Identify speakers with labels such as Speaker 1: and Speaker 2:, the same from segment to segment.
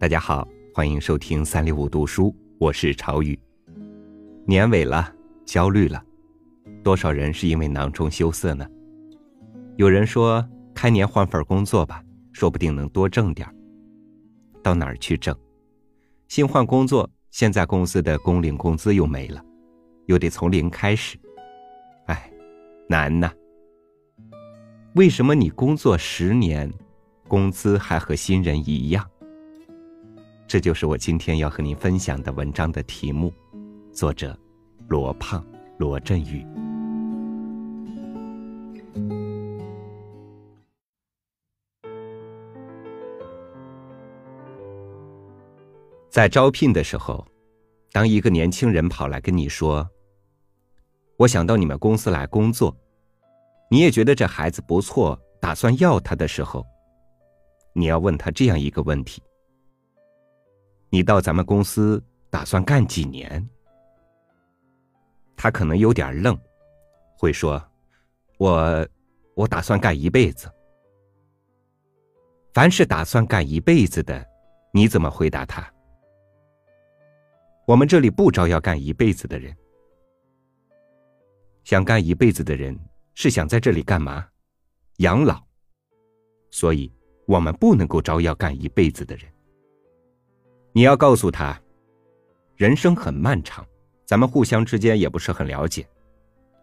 Speaker 1: 大家好，欢迎收听三六五读书，我是朝宇。年尾了，焦虑了，多少人是因为囊中羞涩呢？有人说开年换份工作吧，说不定能多挣点到哪儿去挣？新换工作，现在公司的工龄工资又没了，又得从零开始，哎，难呐。为什么你工作十年，工资还和新人一样？这就是我今天要和您分享的文章的题目，作者罗胖、罗振宇。在招聘的时候，当一个年轻人跑来跟你说：“我想到你们公司来工作，你也觉得这孩子不错，打算要他的时候，你要问他这样一个问题。”你到咱们公司打算干几年？他可能有点愣，会说：“我我打算干一辈子。”凡是打算干一辈子的，你怎么回答他？我们这里不招要干一辈子的人。想干一辈子的人是想在这里干嘛？养老。所以我们不能够招要干一辈子的人。你要告诉他，人生很漫长，咱们互相之间也不是很了解。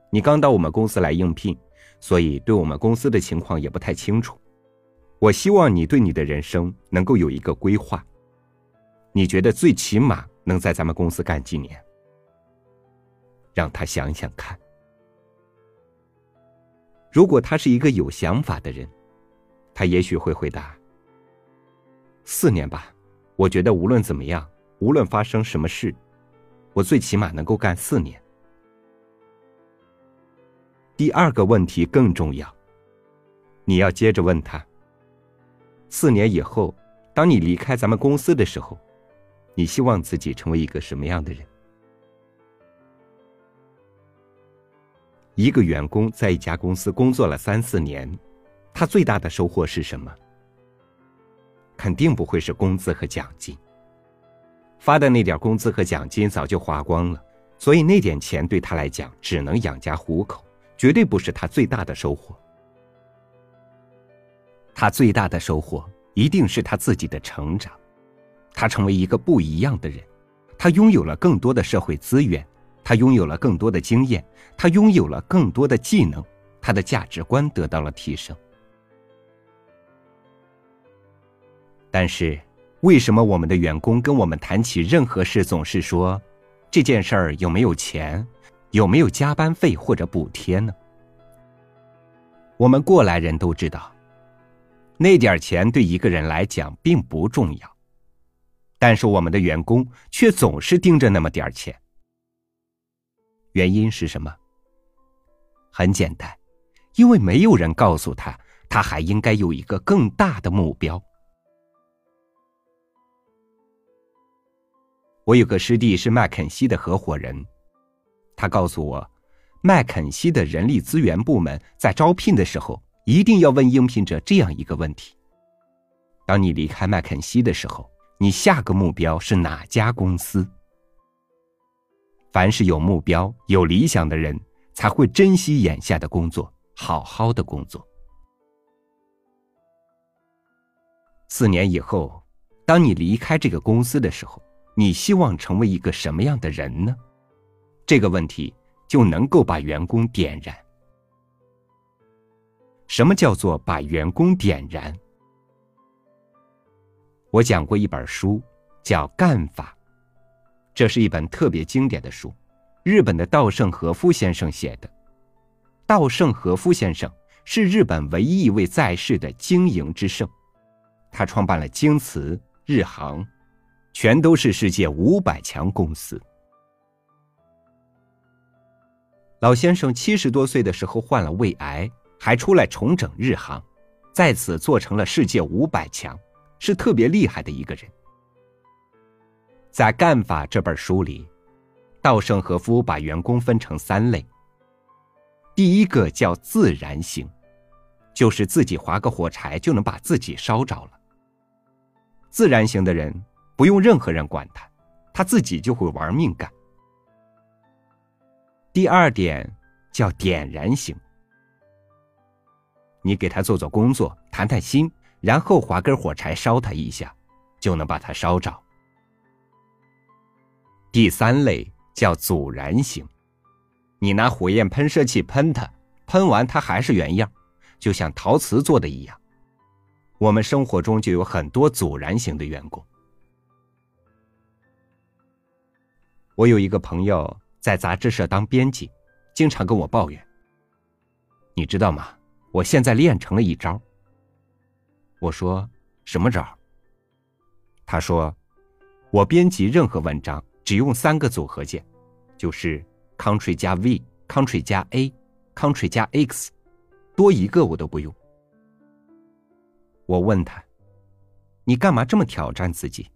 Speaker 1: 你刚到我们公司来应聘，所以对我们公司的情况也不太清楚。我希望你对你的人生能够有一个规划。你觉得最起码能在咱们公司干几年？让他想想看。如果他是一个有想法的人，他也许会回答：四年吧。我觉得无论怎么样，无论发生什么事，我最起码能够干四年。第二个问题更重要，你要接着问他：四年以后，当你离开咱们公司的时候，你希望自己成为一个什么样的人？一个员工在一家公司工作了三四年，他最大的收获是什么？肯定不会是工资和奖金。发的那点工资和奖金早就花光了，所以那点钱对他来讲只能养家糊口，绝对不是他最大的收获。他最大的收获一定是他自己的成长，他成为一个不一样的人，他拥有了更多的社会资源，他拥有了更多的经验，他拥有了更多的技能，他的价值观得到了提升。但是，为什么我们的员工跟我们谈起任何事总是说，这件事儿有没有钱，有没有加班费或者补贴呢？我们过来人都知道，那点钱对一个人来讲并不重要，但是我们的员工却总是盯着那么点钱。原因是什么？很简单，因为没有人告诉他，他还应该有一个更大的目标。我有个师弟是麦肯锡的合伙人，他告诉我，麦肯锡的人力资源部门在招聘的时候，一定要问应聘者这样一个问题：当你离开麦肯锡的时候，你下个目标是哪家公司？凡是有目标、有理想的人，才会珍惜眼下的工作，好好的工作。四年以后，当你离开这个公司的时候。你希望成为一个什么样的人呢？这个问题就能够把员工点燃。什么叫做把员工点燃？我讲过一本书，叫《干法》，这是一本特别经典的书，日本的稻盛和夫先生写的。稻盛和夫先生是日本唯一一位在世的经营之圣，他创办了京瓷、日航。全都是世界五百强公司。老先生七十多岁的时候患了胃癌，还出来重整日航，在此做成了世界五百强，是特别厉害的一个人。在《干法》这本书里，稻盛和夫把员工分成三类。第一个叫自然型，就是自己划个火柴就能把自己烧着了。自然型的人。不用任何人管他，他自己就会玩命干。第二点叫点燃型，你给他做做工作，谈谈心，然后划根火柴烧他一下，就能把他烧着。第三类叫阻燃型，你拿火焰喷射器喷它，喷完它还是原样，就像陶瓷做的一样。我们生活中就有很多阻燃型的员工。我有一个朋友。在杂志社当编辑，经常跟我抱怨。你知道吗？我现在练成了一招。我说什么招？他说，我编辑任何文章只用三个组合键，就是 Ctrl 加 V，Ctrl 加 A，Ctrl 加 X，多一个我都不用。我问他，你干嘛这么挑战自己？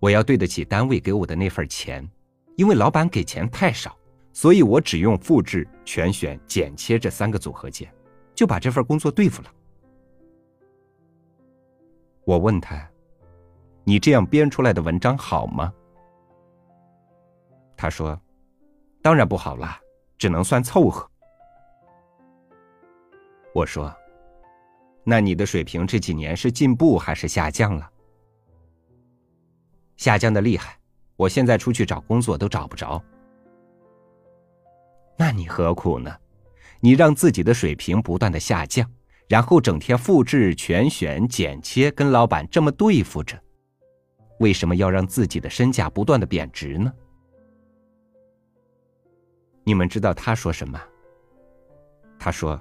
Speaker 1: 我要对得起单位给我的那份钱。因为老板给钱太少，所以我只用复制、全选、剪切这三个组合键，就把这份工作对付了。我问他：“你这样编出来的文章好吗？”他说：“当然不好了，只能算凑合。”我说：“那你的水平这几年是进步还是下降了？”下降的厉害。我现在出去找工作都找不着，那你何苦呢？你让自己的水平不断的下降，然后整天复制、全选、剪切，跟老板这么对付着，为什么要让自己的身价不断的贬值呢？你们知道他说什么？他说：“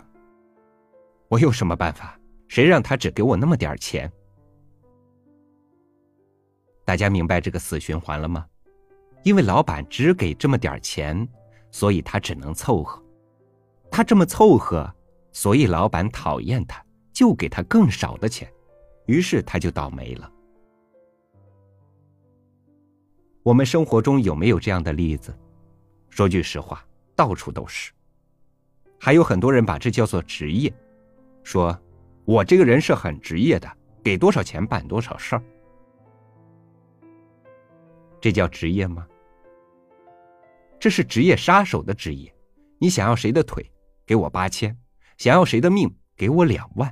Speaker 1: 我有什么办法？谁让他只给我那么点钱？”大家明白这个死循环了吗？因为老板只给这么点钱，所以他只能凑合。他这么凑合，所以老板讨厌他，就给他更少的钱，于是他就倒霉了。我们生活中有没有这样的例子？说句实话，到处都是。还有很多人把这叫做职业，说我这个人是很职业的，给多少钱办多少事儿。这叫职业吗？这是职业杀手的职业。你想要谁的腿，给我八千；想要谁的命，给我两万。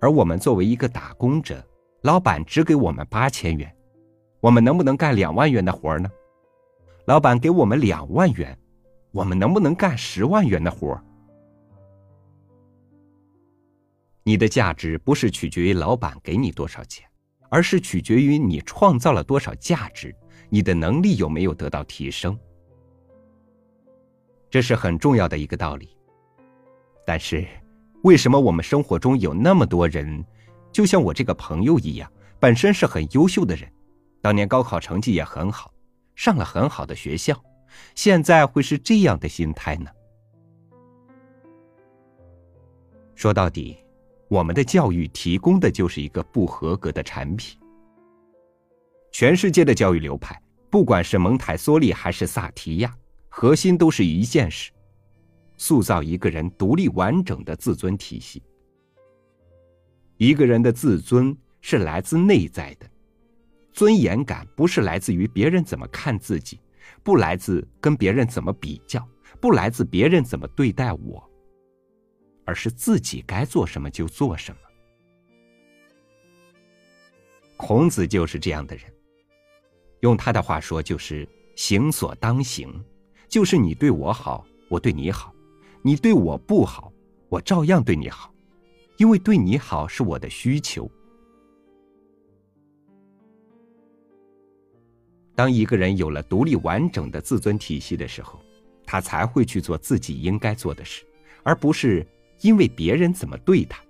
Speaker 1: 而我们作为一个打工者，老板只给我们八千元，我们能不能干两万元的活呢？老板给我们两万元，我们能不能干十万元的活？你的价值不是取决于老板给你多少钱。而是取决于你创造了多少价值，你的能力有没有得到提升，这是很重要的一个道理。但是，为什么我们生活中有那么多人，就像我这个朋友一样，本身是很优秀的人，当年高考成绩也很好，上了很好的学校，现在会是这样的心态呢？说到底。我们的教育提供的就是一个不合格的产品。全世界的教育流派，不管是蒙台梭利还是萨提亚，核心都是一件事：塑造一个人独立完整的自尊体系。一个人的自尊是来自内在的，尊严感不是来自于别人怎么看自己，不来自跟别人怎么比较，不来自别人怎么对待我。而是自己该做什么就做什么。孔子就是这样的人，用他的话说，就是“行所当行”，就是你对我好，我对你好；你对我不好，我照样对你好，因为对你好是我的需求。当一个人有了独立完整的自尊体系的时候，他才会去做自己应该做的事，而不是。因为别人怎么对他，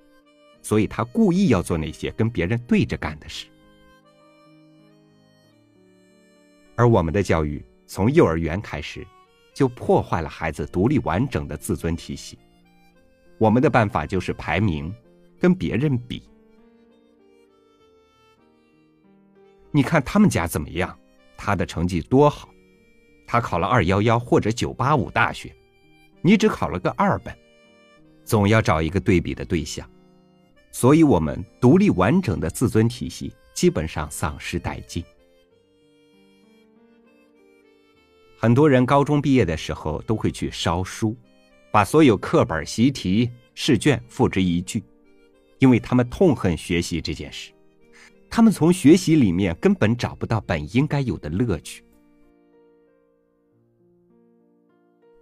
Speaker 1: 所以他故意要做那些跟别人对着干的事。而我们的教育从幼儿园开始，就破坏了孩子独立完整的自尊体系。我们的办法就是排名，跟别人比。你看他们家怎么样？他的成绩多好，他考了二幺幺或者九八五大学，你只考了个二本。总要找一个对比的对象，所以我们独立完整的自尊体系基本上丧失殆尽。很多人高中毕业的时候都会去烧书，把所有课本、习题、试卷付之一炬，因为他们痛恨学习这件事，他们从学习里面根本找不到本应该有的乐趣。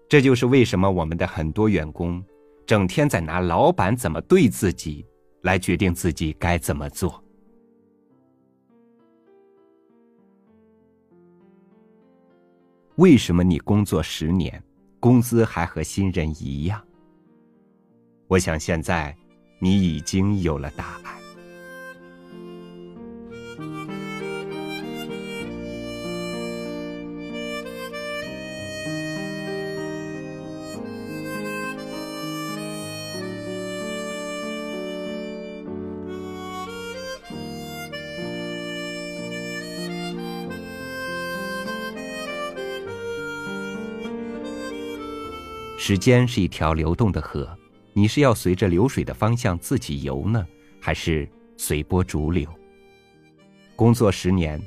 Speaker 1: 这就是为什么我们的很多员工整天在拿老板怎么对自己来决定自己该怎么做。为什么你工作十年，工资还和新人一样？我想现在你已经有了答案。时间是一条流动的河，你是要随着流水的方向自己游呢，还是随波逐流？工作十年，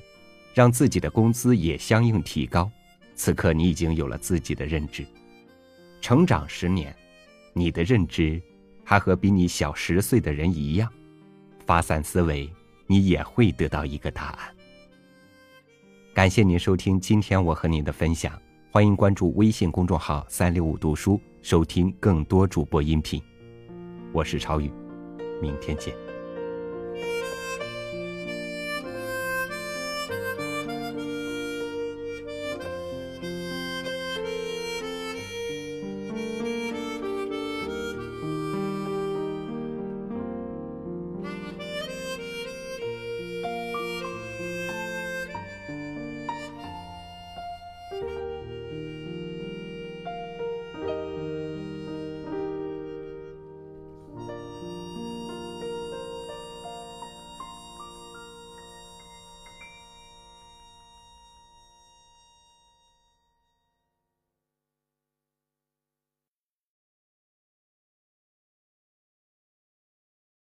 Speaker 1: 让自己的工资也相应提高，此刻你已经有了自己的认知。成长十年，你的认知还和比你小十岁的人一样，发散思维，你也会得到一个答案。感谢您收听今天我和您的分享。欢迎关注微信公众号“三六五读书”，收听更多主播音频。我是超宇，明天见。